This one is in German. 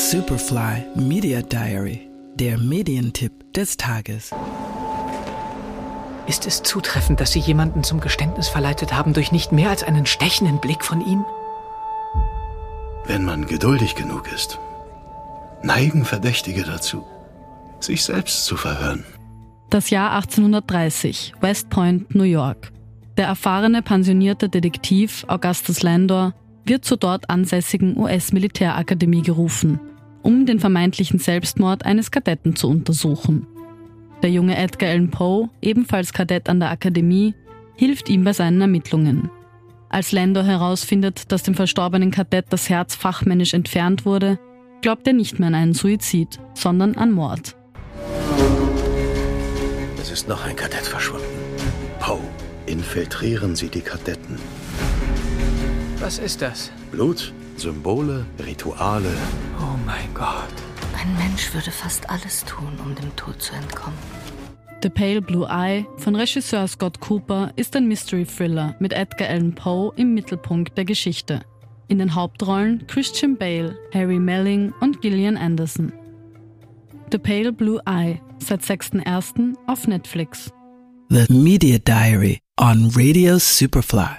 Superfly Media Diary, der Medientipp des Tages. Ist es zutreffend, dass Sie jemanden zum Geständnis verleitet haben durch nicht mehr als einen stechenden Blick von ihm? Wenn man geduldig genug ist, neigen Verdächtige dazu, sich selbst zu verhören. Das Jahr 1830, West Point, New York. Der erfahrene pensionierte Detektiv Augustus Landor wird zur dort ansässigen US-Militärakademie gerufen, um den vermeintlichen Selbstmord eines Kadetten zu untersuchen. Der junge Edgar Allan Poe, ebenfalls Kadett an der Akademie, hilft ihm bei seinen Ermittlungen. Als Landor herausfindet, dass dem verstorbenen Kadett das Herz fachmännisch entfernt wurde, glaubt er nicht mehr an einen Suizid, sondern an Mord. Es ist noch ein Kadett verschwunden. Poe, infiltrieren Sie die Kadetten. Was ist das? Blut, Symbole, Rituale. Oh mein Gott. Ein Mensch würde fast alles tun, um dem Tod zu entkommen. The Pale Blue Eye von Regisseur Scott Cooper ist ein Mystery-Thriller mit Edgar Allan Poe im Mittelpunkt der Geschichte. In den Hauptrollen Christian Bale, Harry Melling und Gillian Anderson. The Pale Blue Eye seit 6.1. auf Netflix. The Media Diary on Radio Superfly.